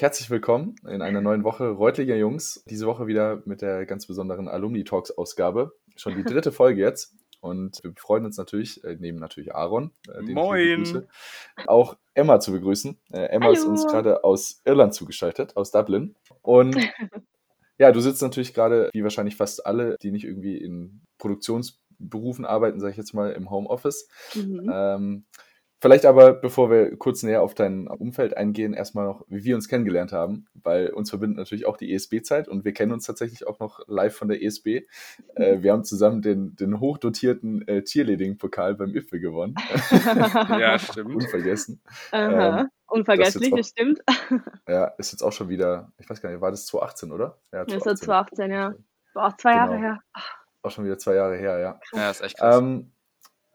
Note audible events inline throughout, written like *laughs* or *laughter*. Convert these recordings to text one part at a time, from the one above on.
Herzlich willkommen in einer neuen Woche Reutlinger Jungs. Diese Woche wieder mit der ganz besonderen Alumni Talks Ausgabe. Schon die dritte *laughs* Folge jetzt. Und wir freuen uns natürlich, äh, neben natürlich Aaron, äh, den Moin. ich begrüße, auch Emma zu begrüßen. Äh, Emma Hallo. ist uns gerade aus Irland zugeschaltet, aus Dublin. Und *laughs* ja, du sitzt natürlich gerade, wie wahrscheinlich fast alle, die nicht irgendwie in Produktionsberufen arbeiten, sage ich jetzt mal, im Homeoffice. Mhm. Ähm, vielleicht aber, bevor wir kurz näher auf dein Umfeld eingehen, erstmal noch, wie wir uns kennengelernt haben, weil uns verbindet natürlich auch die ESB-Zeit und wir kennen uns tatsächlich auch noch live von der ESB. Äh, wir haben zusammen den, den hochdotierten äh, Cheerleading-Pokal beim IFBE gewonnen. *laughs* Ja, stimmt. Unvergessen. Aha. ähm, Unvergesslich, das das stimmt. *laughs* Ja, ist jetzt auch schon wieder, ich weiß gar nicht, war das 2018, oder? Ja, Das war 2018, ja. War auch zwei Genau. Jahre her. Auch schon wieder zwei Jahre her, ja. Ja, ist echt krass. Ähm,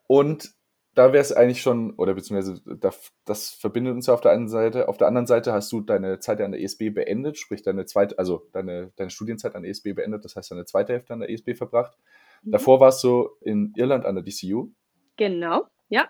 und da wäre es eigentlich schon, oder beziehungsweise das, das verbindet uns ja auf der einen Seite. Auf der anderen Seite hast du deine Zeit an der ESB beendet, sprich deine zweite, also deine, deine Studienzeit an der ESB beendet, das heißt deine zweite Hälfte an der ESB verbracht. Mhm. Davor warst du in Irland an der DCU. Genau, ja.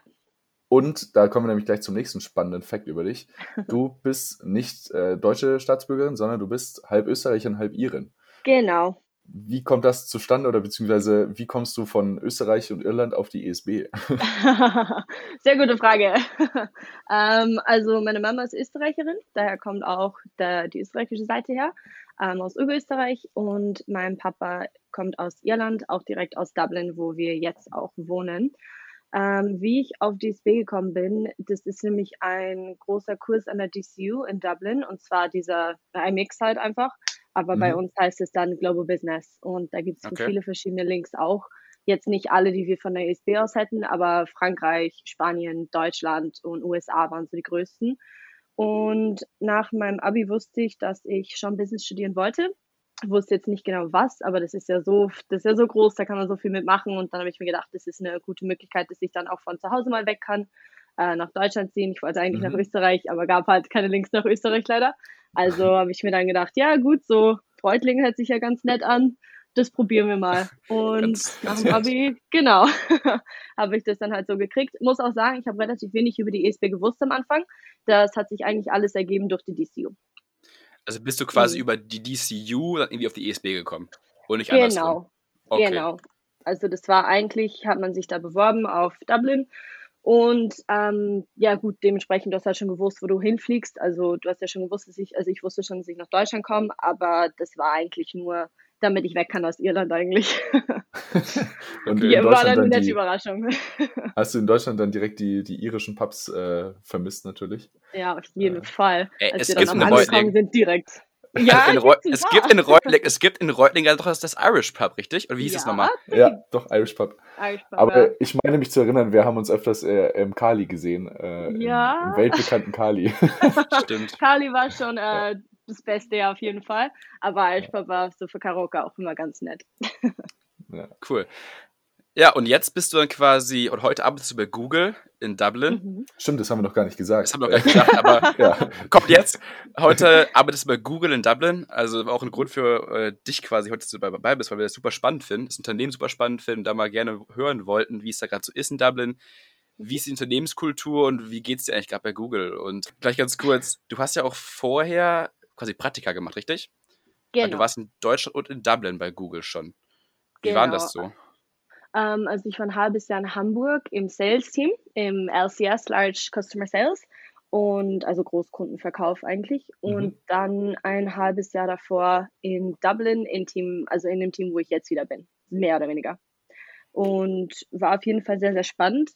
Und da kommen wir nämlich gleich zum nächsten spannenden Fakt über dich. *laughs* Du bist nicht äh, deutsche Staatsbürgerin, sondern du bist halb Österreicherin, halb Irin. Genau. Wie kommt das zustande oder beziehungsweise wie kommst du von Österreich und Irland auf die ESB? *laughs* Sehr gute Frage. *laughs* ähm, also meine Mama ist Österreicherin, daher kommt auch der, die österreichische Seite her, ähm, aus Oberösterreich und mein Papa kommt aus Irland, auch direkt aus Dublin, wo wir jetzt auch wohnen. Ähm, wie ich auf DSB gekommen bin, das ist nämlich ein großer Kurs an der DCU in Dublin und zwar dieser IMX halt einfach. Aber bei Mhm. uns heißt es dann Global Business und da gibt es Okay. viele verschiedene Links auch. Jetzt nicht alle, die wir von der ESB aus hätten, aber Frankreich, Spanien, Deutschland und USA waren so die größten. Und nach meinem Abi wusste ich, dass ich schon Business studieren wollte. Wusste jetzt nicht genau was, aber das ist ja so, das ist ja so groß, da kann man so viel mitmachen. Und dann habe ich mir gedacht, das ist eine gute Möglichkeit, dass ich dann auch von zu Hause mal weg kann, äh, nach Deutschland ziehen. Ich wollte eigentlich Mhm. nach Österreich, aber gab halt keine Links nach Österreich leider. Also *laughs* habe ich mir dann gedacht, ja gut, so Reutlingen hört sich ja ganz nett an. Das probieren wir mal. *laughs* Und Ganz- nach dem. Abi, genau, *laughs* habe ich das dann halt so gekriegt. Muss auch sagen, ich habe relativ wenig über die ESB gewusst am Anfang. Das hat sich eigentlich alles ergeben durch die DCU. Also bist du quasi Mhm. über die DCU dann irgendwie auf die ESB gekommen. Und nicht andersrum. Genau, Okay. genau. Also das war eigentlich, hat man sich da beworben auf Dublin. Und ähm, ja gut, dementsprechend, du hast halt schon gewusst, wo du hinfliegst. Also du hast ja schon gewusst, dass ich, also ich wusste schon, dass ich nach Deutschland komme, aber das war eigentlich nur, damit ich weg kann aus Irland eigentlich. *laughs* Und *laughs* Ja, war dann eine nette die, Überraschung. *laughs* hast du in Deutschland dann direkt die, die irischen Pubs äh, vermisst natürlich. Ja, auf jeden Äh, Fall. Als es wir dann eine auch angekommen sind, direkt. Also *laughs* Ja, in Reu- gibt's es, gibt in Reutling, es gibt in Reutling ja doch das, das Irish Pub, richtig? Oder wie hieß es Ja, nochmal? Ja, doch, Irish Pub. Irish Pub, Aber ja. ich meine mich zu erinnern, wir haben uns öfters äh, im Kali gesehen, äh, im, Ja. im weltbekannten Kali. *laughs* Stimmt. Kali war schon äh, das Beste ja auf jeden Fall. Aber Irish Pub war so für Karaoke auch immer ganz nett. *laughs* ja. Cool. Ja, und jetzt bist du dann quasi, und heute arbeitest du bei Google in Dublin. Mhm. Stimmt, das haben wir noch gar nicht gesagt. Das haben wir noch gar nicht *laughs* gesagt, aber ja. kommt jetzt. Heute arbeitest du bei Google in Dublin. Also auch ein Grund für äh, dich quasi heute, dass du dabei bist, weil wir das super spannend finden, das Unternehmen super spannend finden, da mal gerne hören wollten, wie es da gerade so ist in Dublin. Wie ist die Unternehmenskultur und wie geht es dir eigentlich gerade bei Google? Und gleich ganz kurz, du hast ja auch vorher quasi Praktika gemacht, richtig? Weil Genau. du warst in Deutschland und in Dublin bei Google schon. Wie war denn das so? Ähm, also ich war ein halbes Jahr in Hamburg im Sales-Team, im LCS, Large Customer Sales. Und also Großkundenverkauf eigentlich. Und Mhm. dann ein halbes Jahr davor in Dublin, in Team, also in dem Team, wo ich jetzt wieder bin. Mehr oder weniger. Und war auf jeden Fall sehr, sehr spannend.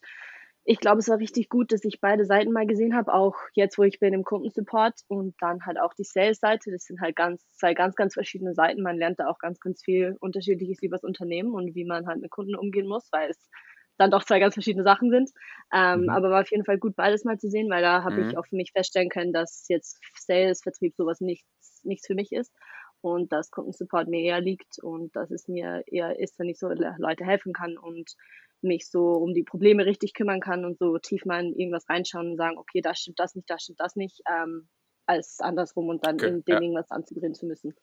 Ich glaube, es war richtig gut, dass ich beide Seiten mal gesehen habe, auch jetzt, wo ich bin im Kundensupport und dann halt auch die Sales-Seite. Das sind halt ganz, zwei ganz, ganz verschiedene Seiten. Man lernt da auch ganz, ganz viel Unterschiedliches über das Unternehmen und wie man halt mit Kunden umgehen muss, weil es dann doch zwei ganz verschiedene Sachen sind. Ähm, Mhm. Aber war auf jeden Fall gut, beides mal zu sehen, weil da habe Mhm. ich auch für mich feststellen können, dass jetzt Sales, Vertrieb sowas nichts, nichts für mich ist und dass Kundensupport mir eher liegt und dass es mir eher ist, wenn ich so Le- Leute helfen kann und mich so um die Probleme richtig kümmern kann und so tief mal in irgendwas reinschauen und sagen, okay, da stimmt das nicht, da stimmt das nicht, ähm, als andersrum und dann Okay, in dem ja. irgendwas anzubringen zu müssen.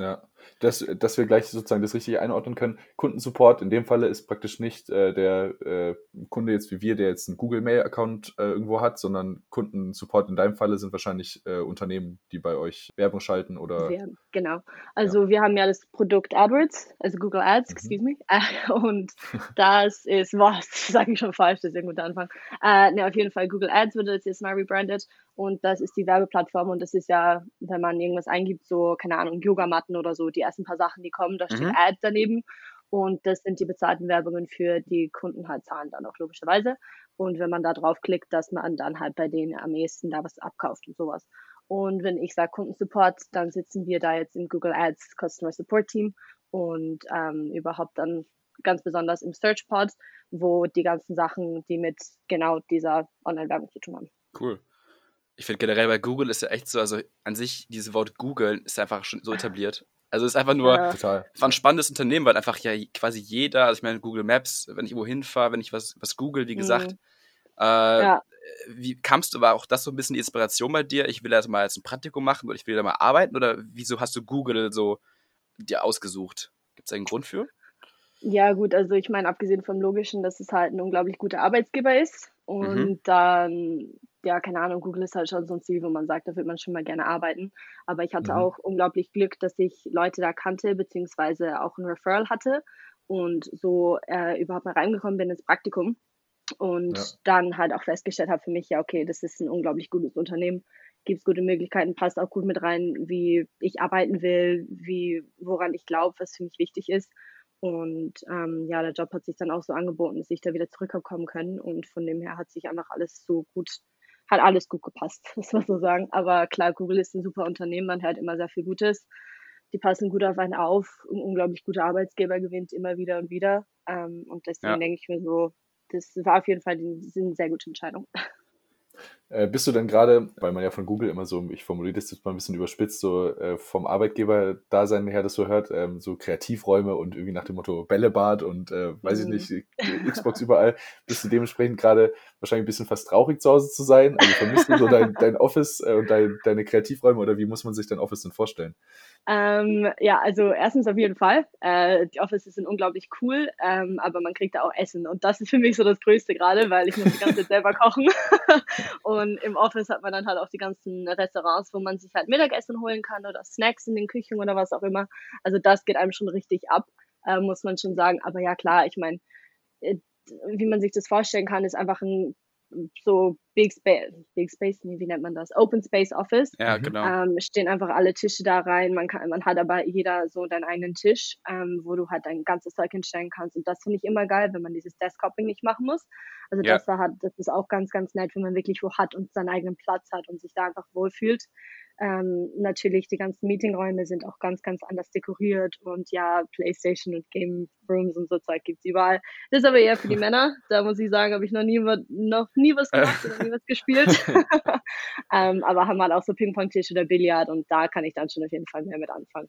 Ja, dass, dass wir gleich sozusagen das richtig einordnen können. Kundensupport in dem Falle ist praktisch nicht äh, der äh, Kunde jetzt wie wir, der jetzt einen Google Mail-Account äh, irgendwo hat, sondern Kundensupport in deinem Falle sind wahrscheinlich äh, Unternehmen, die bei euch Werbung schalten oder. Ja, genau. Also ja. wir haben ja das Produkt AdWords, also Google Ads, mhm. excuse me. *laughs* und das ist, was, sage ich schon falsch, das ist ein guter Anfang. Äh, ne, auf jeden Fall Google Ads wird jetzt mal rebrandet und das ist die Werbeplattform und das ist ja, wenn man irgendwas eingibt, so, keine Ahnung, Yogamatten oder so, die ersten paar Sachen, die kommen, da steht mhm. Ad daneben. Und das sind die bezahlten Werbungen für die Kunden halt zahlen dann auch logischerweise. Und wenn man da draufklickt, dass man dann halt bei denen am ehesten da was abkauft und sowas. Und wenn ich sage Kundensupport, dann sitzen wir da jetzt im Google Ads Customer Support Team und ähm, überhaupt dann ganz besonders im Search Pod, wo die ganzen Sachen, die mit genau dieser Online-Werbung zu tun haben. Cool ich finde generell bei Google ist ja echt so, also an sich, dieses Wort Google ist einfach schon so etabliert. Also es ist einfach nur ja. ein spannendes Unternehmen, weil einfach ja quasi jeder, also ich meine Google Maps, wenn ich irgendwo hinfahre, wenn ich was, was google, wie gesagt, mhm. äh, ja. wie kamst du, war auch das so ein bisschen die Inspiration bei dir? Ich will erst mal jetzt ein Praktikum machen oder ich will da mal arbeiten oder wieso hast du Google so dir ausgesucht? Gibt es einen Grund für? Ja, gut, also ich meine, abgesehen vom Logischen, dass es halt ein unglaublich guter Arbeitsgeber ist und mhm. dann ja, keine Ahnung, Google ist halt schon so ein Ziel, wo man sagt, da wird man schon mal gerne arbeiten. Aber ich hatte mhm. auch unglaublich Glück, dass ich Leute da kannte, beziehungsweise auch ein Referral hatte und so äh, überhaupt mal reingekommen bin ins Praktikum und ja. dann halt auch festgestellt habe für mich, ja, okay, das ist ein unglaublich gutes Unternehmen, gibt es gute Möglichkeiten, passt auch gut mit rein, wie ich arbeiten will, wie, woran ich glaube, was für mich wichtig ist. Und ähm, ja, der Job hat sich dann auch so angeboten, dass ich da wieder zurückkommen können. Und von dem her hat sich einfach alles so gut hat alles gut gepasst, *laughs* muss man so sagen. Aber klar, Google ist ein super Unternehmen, man hört immer sehr viel Gutes. Die passen gut auf einen auf, ein unglaublich guter Arbeitsgeber gewinnt immer wieder und wieder. Ähm, und deswegen ja. denke ich mir so, das war auf jeden Fall eine sehr gute Entscheidung. *laughs* Äh, bist du denn gerade, weil man ja von Google immer so, ich formuliere das jetzt mal ein bisschen überspitzt, so äh, vom Arbeitgeber-Dasein her das so hört, ähm, so Kreativräume und irgendwie nach dem Motto Bällebad und äh, weiß mhm. ich nicht, Xbox überall, bist du dementsprechend gerade wahrscheinlich ein bisschen fast traurig zu Hause zu sein? Also vermisst du so dein, dein Office äh, und dein, deine Kreativräume oder wie muss man sich dein Office denn vorstellen? Ähm, ja, also erstens auf jeden Fall. Äh, die Offices sind unglaublich cool, ähm, aber man kriegt da auch Essen und das ist für mich so das Größte gerade, weil ich muss die ganze Zeit selber kochen *laughs* und im Office hat man dann halt auch die ganzen Restaurants, wo man sich halt Mittagessen holen kann oder Snacks in den Küchen oder was auch immer. Also das geht einem schon richtig ab, äh, muss man schon sagen. Aber ja, klar, ich meine, äh, wie man sich das vorstellen kann, ist einfach ein so Big Space, Big Space, wie nennt man das? Open Space Office. Ja, genau. Ähm, stehen einfach alle Tische da rein. Man kann, man hat aber jeder so deinen eigenen Tisch, ähm, wo du halt dein ganzes Zeug hinstellen kannst. Und das finde ich immer geil, wenn man dieses Desktoping nicht machen muss. Also ja. das war halt, das ist auch ganz, ganz nett, wenn man wirklich wo hat und seinen eigenen Platz hat und sich da einfach wohlfühlt. Ähm, natürlich, die ganzen Meetingräume sind auch ganz, ganz anders dekoriert und ja, Playstation und Game Rooms und so Zeug gibt's überall. Das ist aber eher für die *laughs* Männer. Da muss ich sagen, habe ich noch nie, noch nie was *laughs* gemacht was gespielt. *laughs* *laughs* ähm, aber haben halt auch so Ping-Pong-Tisch oder Billard und da kann ich dann schon auf jeden Fall mehr mit anfangen.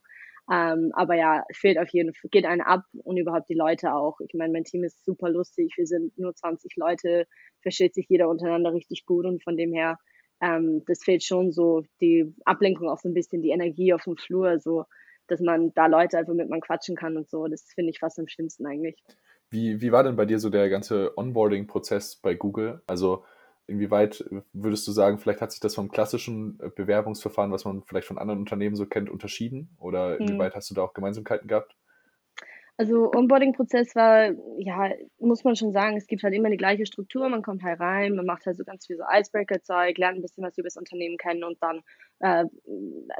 Ähm, aber ja, fehlt auf jeden Fall, geht einen ab und überhaupt die Leute auch. Ich meine, mein Team ist super lustig. Wir sind nur 20 Leute, versteht sich jeder untereinander richtig gut und von dem her ähm, das fehlt schon so, die Ablenkung auch so ein bisschen, die Energie auf dem Flur, so, dass man da Leute einfach mit man quatschen kann und so. Das finde ich fast am schlimmsten eigentlich. Wie, wie war denn bei dir so der ganze Onboarding-Prozess bei Google? Also inwieweit würdest du sagen, vielleicht hat sich das vom klassischen äh, Bewerbungsverfahren, was man vielleicht von anderen Unternehmen so kennt, unterschieden? Oder hm. inwieweit hast du da auch Gemeinsamkeiten gehabt? Also Onboarding-Prozess war, ja, muss man schon sagen, es gibt halt immer die gleiche Struktur. Man kommt halt rein, man macht halt so ganz viel so Icebreaker-Zeug, lernt ein bisschen was über das Unternehmen kennen und dann äh,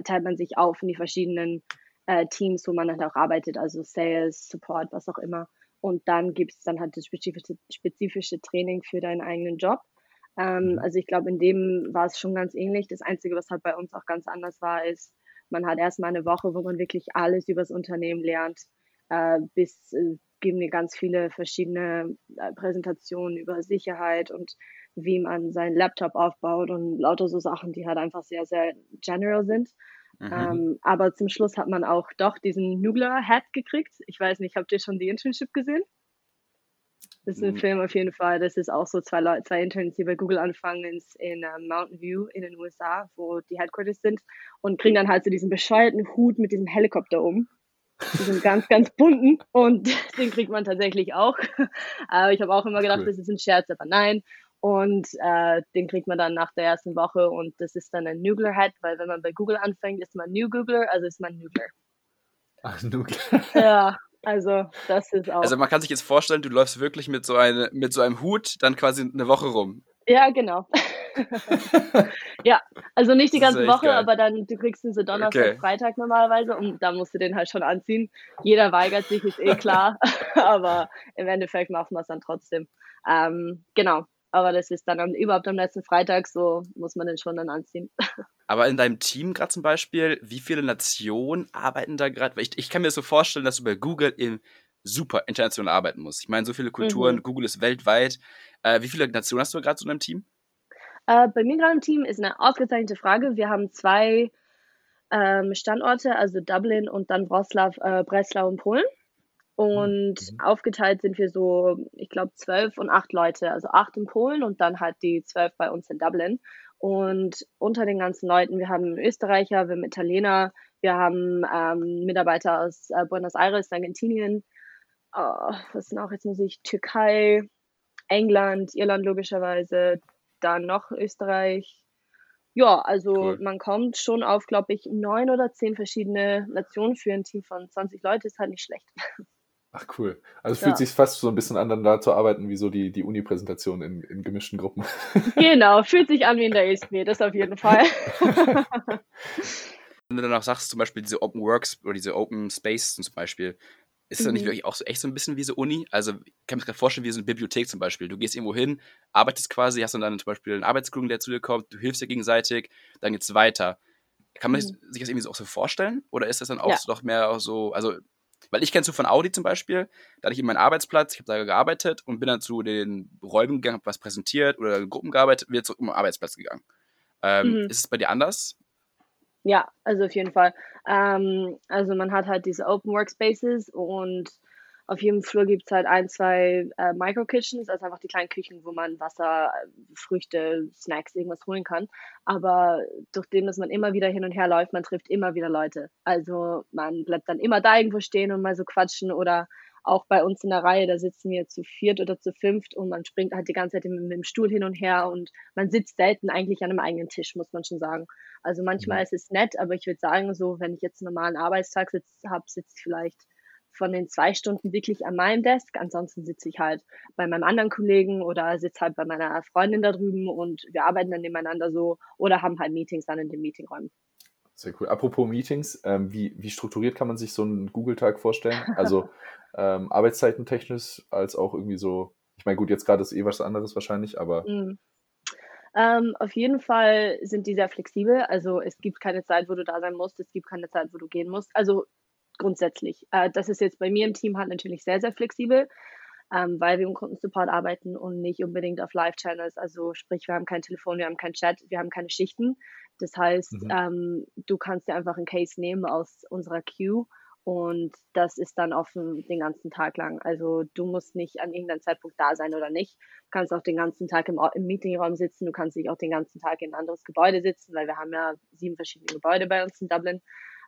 teilt man sich auf in die verschiedenen äh, Teams, wo man dann auch arbeitet, also Sales, Support, was auch immer. Und dann gibt es dann halt das spezifische, spezifische Training für deinen eigenen Job. Ähm, mhm. also ich glaube, in dem war es schon ganz ähnlich. Das Einzige, was halt bei uns auch ganz anders war, ist, man hat erstmal eine Woche, wo man wirklich alles über das Unternehmen lernt äh, bis äh, geben mir ganz viele verschiedene äh, Präsentationen über Sicherheit und wie man seinen Laptop aufbaut und lauter so Sachen, die halt einfach sehr, sehr general sind. Mhm. Ähm, aber zum Schluss hat man auch doch diesen Nugler Hat gekriegt. Ich weiß nicht, habt ihr schon die Internship gesehen? Das ist ein mhm. Film auf jeden Fall. Das ist auch so zwei, Leute, zwei Interns, die bei Google anfangen in, in uh, Mountain View in den USA, wo die Headquarters sind und kriegen dann halt so diesen bescheuerten Hut mit diesem Helikopter um. Die sind ganz, ganz bunten und *laughs* den kriegt man tatsächlich auch. Aber *laughs* ich habe auch immer gedacht, cool. das ist ein Scherz, aber nein. Und äh, den kriegt man dann nach der ersten Woche und das ist dann ein Noogler Hat, weil wenn man bei Google anfängt, ist man New Googler, also ist man Noogler. Ach, Noogler. Ja, *laughs* also das ist auch. Also man kann sich jetzt vorstellen, du läufst wirklich mit so, eine, mit so einem Hut dann quasi eine Woche rum. Ja, genau. *laughs* ja, also nicht die ganze Woche, geil. aber dann, du kriegst ihn so Donnerstag, okay. Freitag normalerweise und da musst du den halt schon anziehen. Jeder weigert sich, ist eh klar, *laughs* aber im Endeffekt machen wir es dann trotzdem. Ähm, genau, aber das ist dann am, überhaupt am letzten Freitag, so muss man den schon dann anziehen. *laughs* Aber in deinem Team gerade zum Beispiel, wie viele Nationen arbeiten da gerade? Ich, ich kann mir so vorstellen, dass du bei Google im super international arbeiten musst. Ich meine, so viele Kulturen, mhm. Google ist weltweit. Äh, wie viele Nationen hast du gerade so in deinem Team? Äh, bei mir gerade im Team ist eine ausgezeichnete Frage. Wir haben zwei ähm, Standorte, also Dublin und dann Wroclaw, äh, Breslau und Polen. Und mhm. aufgeteilt sind wir so, ich glaube, zwölf und acht Leute. Also acht in Polen und dann halt die zwölf bei uns in Dublin. Und unter den ganzen Leuten, wir haben Österreicher, wir haben Italiener, wir haben ähm, Mitarbeiter aus äh, Buenos Aires, Argentinien, oh, was noch, jetzt muss ich, Türkei, England, Irland logischerweise, dann noch Österreich. Ja, also cool. man kommt schon auf, glaube ich, neun oder zehn verschiedene Nationen für ein Team von 20 Leute, ist halt nicht schlecht. *laughs* Ach cool. Also es fühlt ja. sich fast so ein bisschen an, dann da zu arbeiten, wie so die, die Uni-Präsentation in, in gemischten Gruppen. *laughs* Genau, fühlt sich an wie in der ESP, das auf jeden Fall. *laughs* Wenn du dann auch sagst, zum Beispiel diese Open Works oder diese Open Space zum Beispiel, ist das mhm. nicht wirklich auch so echt so ein bisschen wie so Uni? Also ich kann mir gerade vorstellen, wie so eine Bibliothek zum Beispiel. Du gehst irgendwo hin, arbeitest quasi, hast dann, dann zum Beispiel einen Arbeitskollegen, der zu dir kommt, du hilfst dir gegenseitig, dann geht's weiter. Kann man mhm. sich das irgendwie auch so vorstellen? Oder ist das dann auch ja. so noch mehr so, also weil ich kenne so von Audi zum Beispiel, da hatte ich in meinen Arbeitsplatz, ich habe da gearbeitet und bin dann zu den Räumen gegangen, habe was präsentiert oder in Gruppen gearbeitet, wieder zurück zum Arbeitsplatz gegangen. Ähm, mhm. Ist es bei dir anders? Ja, also auf jeden Fall. Ähm, also man hat halt diese Open Workspaces und auf jedem Flur gibt es halt ein, zwei äh, Micro-Kitchens, also einfach die kleinen Küchen, wo man Wasser, Früchte, Snacks, irgendwas holen kann. Aber durch dem, dass man immer wieder hin und her läuft, man trifft immer wieder Leute. Also man bleibt dann immer da irgendwo stehen und mal so quatschen oder auch bei uns in der Reihe, da sitzen wir zu viert oder zu fünft und man springt halt die ganze Zeit mit, dem Stuhl hin und her und man sitzt selten eigentlich an einem eigenen Tisch, muss man schon sagen. Also manchmal mhm. ist es nett, aber ich würde sagen, so, wenn ich jetzt einen normalen Arbeitstag habe, sitzt vielleicht von den zwei Stunden wirklich an meinem Desk. Ansonsten sitze ich halt bei meinem anderen Kollegen oder sitze halt bei meiner Freundin da drüben und wir arbeiten dann nebeneinander so oder haben halt Meetings dann in den Meetingräumen. Sehr cool. Apropos Meetings, ähm, wie, wie strukturiert kann man sich so einen Google-Tag vorstellen? *laughs* Also ähm, arbeitszeitentechnisch als auch irgendwie so, ich meine, gut, jetzt gerade ist eh was anderes wahrscheinlich, aber. Mm. Ähm, auf jeden Fall sind die sehr flexibel. Also es gibt keine Zeit, wo du da sein musst, es gibt keine Zeit, wo du gehen musst. Also grundsätzlich. Äh, das ist jetzt bei mir im Team halt natürlich sehr, sehr flexibel, ähm, weil wir im Kundensupport arbeiten und nicht unbedingt auf Live-Channels. Also sprich, wir haben kein Telefon, wir haben kein Chat, wir haben keine Schichten. Das heißt, mhm. ähm, du kannst dir einfach einen Case nehmen aus unserer Queue und das ist dann offen den ganzen Tag lang. Also du musst nicht an irgendeinem Zeitpunkt da sein oder nicht. Du kannst auch den ganzen Tag im, im Meetingraum sitzen. Du kannst dich auch den ganzen Tag in ein anderes Gebäude sitzen, weil wir haben ja sieben verschiedene Gebäude bei uns in Dublin.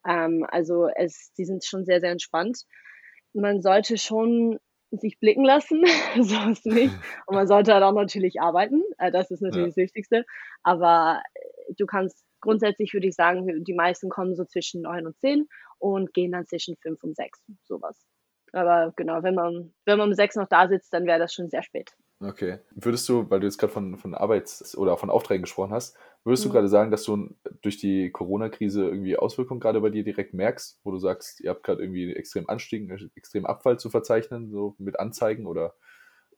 Ähm, also es, die sind schon sehr, sehr entspannt. Man sollte schon sich blicken lassen, *laughs* so ist nicht. *laughs* Und man sollte halt auch natürlich arbeiten. Äh, das ist natürlich ja. das Wichtigste. Aber äh, du kannst grundsätzlich würde ich sagen, die meisten kommen so zwischen neun und zehn und gehen dann zwischen fünf und sechs, sowas. Aber genau, wenn man, wenn man um sechs noch da sitzt, dann wäre das schon sehr spät. Okay. Würdest du, weil du jetzt gerade von, von Arbeits- oder von Aufträgen gesprochen hast, würdest mhm. du gerade sagen, dass du durch die Corona-Krise irgendwie Auswirkungen gerade bei dir direkt merkst, wo du sagst, ihr habt gerade irgendwie extrem Anstieg, extrem Abfall zu verzeichnen, so mit Anzeigen oder?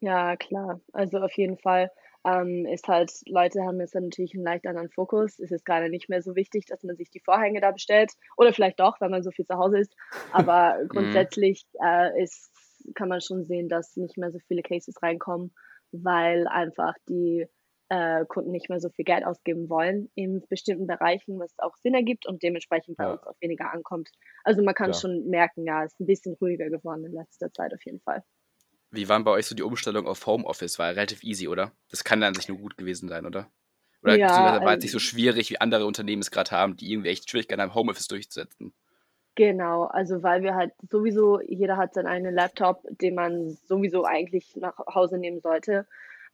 Ja, klar. Also auf jeden Fall ähm, ist halt, Leute haben jetzt natürlich einen leicht anderen Fokus. Es ist gerade nicht mehr so wichtig, dass man sich die Vorhänge da bestellt. Oder vielleicht doch, wenn man so viel zu Hause ist. Aber *laughs* mhm. grundsätzlich äh, ist, kann man schon sehen, dass nicht mehr so viele Cases reinkommen, weil einfach die äh, Kunden nicht mehr so viel Geld ausgeben wollen in bestimmten Bereichen, was auch Sinn ergibt und dementsprechend bei ja. uns auch weniger ankommt. Also man kann ja. schon merken, ja, es ist ein bisschen ruhiger geworden in letzter Zeit auf jeden Fall. Wie waren bei euch so die Umstellung auf Homeoffice? War relativ easy, oder? Das kann dann sich nur gut gewesen sein, oder? Oder ja, war es nicht so ähm schwierig, wie andere Unternehmen es gerade haben, die irgendwie echt Schwierigkeiten haben, Homeoffice durchzusetzen? Genau, also weil wir halt sowieso, jeder hat seinen eigenen Laptop, den man sowieso eigentlich nach Hause nehmen sollte,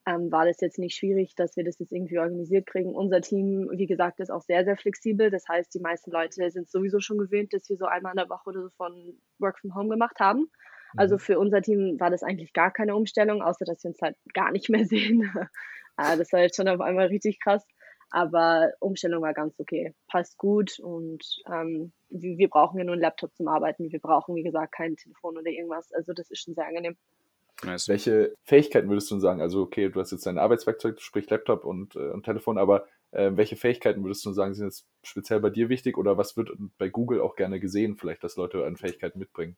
ähm, war das jetzt nicht schwierig, dass wir das jetzt irgendwie organisiert kriegen. Unser Team, wie gesagt, ist auch sehr, sehr flexibel. Das heißt, die meisten Leute sind sowieso schon gewöhnt, dass wir so einmal in der Woche oder so von Work from Home gemacht haben. Also mhm. für unser Team war das eigentlich gar keine Umstellung, außer dass wir uns halt gar nicht mehr *laughs* sehen. Ah, das war jetzt schon auf einmal richtig krass. Aber Umstellung war ganz okay. Passt gut und ähm, wir, wir brauchen ja nur einen Laptop zum Arbeiten. Wir brauchen, wie gesagt, kein Telefon oder irgendwas. Also das ist schon sehr angenehm. Nice. Welche Fähigkeiten würdest du sagen? Also, okay, du hast jetzt dein Arbeitswerkzeug, sprich Laptop und, äh, und Telefon, aber äh, welche Fähigkeiten würdest du sagen, sind jetzt speziell bei dir wichtig oder was wird bei Google auch gerne gesehen, vielleicht, dass Leute an Fähigkeiten mitbringen?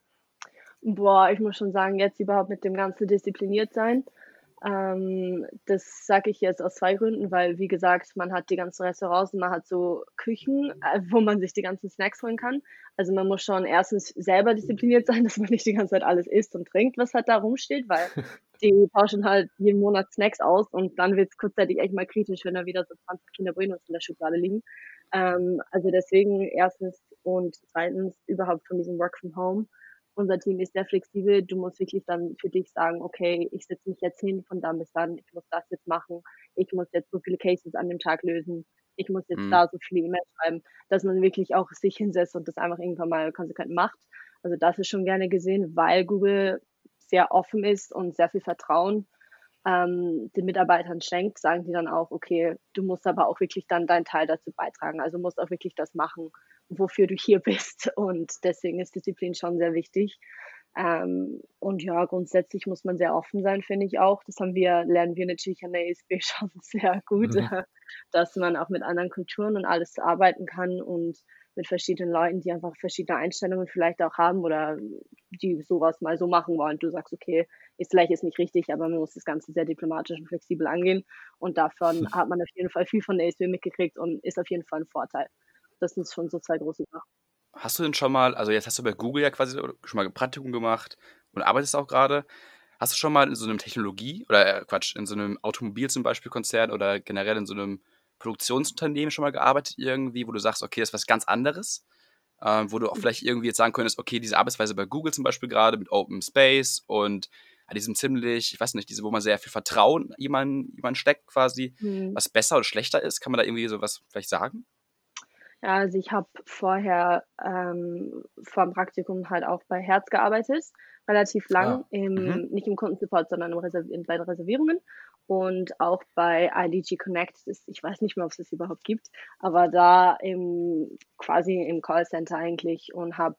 Boah, ich muss schon sagen, jetzt überhaupt mit dem Ganzen diszipliniert sein. Ähm, das sage ich jetzt aus zwei Gründen, weil, wie gesagt, man hat die ganzen Restaurants und man hat so Küchen, äh, wo man sich die ganzen Snacks holen kann. Also man muss schon erstens selber diszipliniert sein, *laughs* dass man nicht die ganze Zeit alles isst und trinkt, was halt da rumsteht, weil *laughs* die tauschen halt jeden Monat Snacks aus und dann wird es kurzzeitig echt mal kritisch, wenn da wieder so 20 Kinder Buenos in der Schublade liegen. Ähm, also deswegen erstens und zweitens überhaupt von diesem Work from Home unser Team ist sehr flexibel. Du musst wirklich dann für dich sagen, okay, ich setze mich jetzt hin von dann bis dann, ich muss das jetzt machen, ich muss jetzt so viele Cases an dem Tag lösen, ich muss jetzt mhm. da so viele E-Mails schreiben, dass man wirklich auch sich hinsetzt und das einfach irgendwann mal konsequent macht. Also das ist schon gerne gesehen, weil Google sehr offen ist und sehr viel Vertrauen ähm, den Mitarbeitern schenkt, sagen die dann auch, okay, du musst aber auch wirklich dann deinen Teil dazu beitragen. Also musst auch wirklich das machen, wofür du hier *laughs* bist. Und deswegen ist Disziplin schon sehr wichtig. Ähm, und ja, grundsätzlich muss man sehr offen sein, finde ich auch. Das haben wir, lernen wir natürlich an der ESB *laughs* schon sehr gut, mhm. *laughs* dass man auch mit anderen Kulturen und alles arbeiten kann und mit verschiedenen Leuten, die einfach verschiedene Einstellungen vielleicht auch haben oder die sowas mal so machen wollen. Du sagst, okay, ist vielleicht jetzt nicht richtig, aber man muss das Ganze sehr diplomatisch und flexibel angehen. Und davon hat man auf jeden Fall viel von der ESB mitgekriegt und ist auf jeden Fall ein Vorteil. Das sind schon so zwei große Sachen. Hast du denn schon mal, also jetzt hast du bei Google ja quasi schon mal ein Praktikum gemacht und arbeitest auch gerade. Hast du schon mal in so einem Technologie oder äh, Quatsch, in so einem Automobil zum Beispiel Konzern oder generell in so einem Produktionsunternehmen schon mal gearbeitet irgendwie, wo du sagst, okay, das ist was ganz anderes? Äh, wo du auch hm. vielleicht irgendwie jetzt sagen könntest, okay, diese Arbeitsweise bei Google zum Beispiel gerade mit Open Space und an diesem ziemlich, ich weiß nicht, diese, wo man sehr viel Vertrauen jemand, jemand steckt quasi, mhm. was besser oder schlechter ist? Kann man da irgendwie sowas vielleicht sagen? Ja, also ich habe vorher ähm, vor dem Praktikum halt auch bei Herz gearbeitet, relativ lang, ah. im, mhm. nicht im Kundensupport, sondern im Reserv bei den Reservierungen und auch bei IDG Connect, ist, ich weiß nicht mehr, ob es das überhaupt gibt, aber da im, quasi im Callcenter eigentlich und habe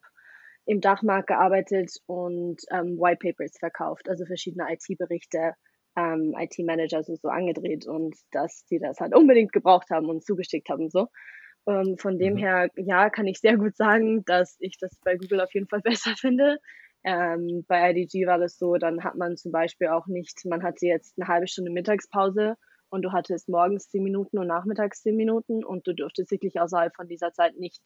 im Dachmarkt gearbeitet und ähm, White Papers verkauft, also verschiedene IT-Berichte, ähm, IT-Manager so, so angedreht und dass die das halt unbedingt gebraucht haben und zugeschickt haben so. Ähm, von dem mhm. her, ja, kann ich sehr gut sagen, dass ich das bei Google auf jeden Fall *laughs* besser finde. Ähm, bei IDG war das so, dann hat man zum Beispiel auch nicht, man hatte jetzt eine halbe Stunde Mittagspause und du hattest morgens zehn Minuten und nachmittags zehn Minuten und du durftest wirklich außerhalb von dieser Zeit nicht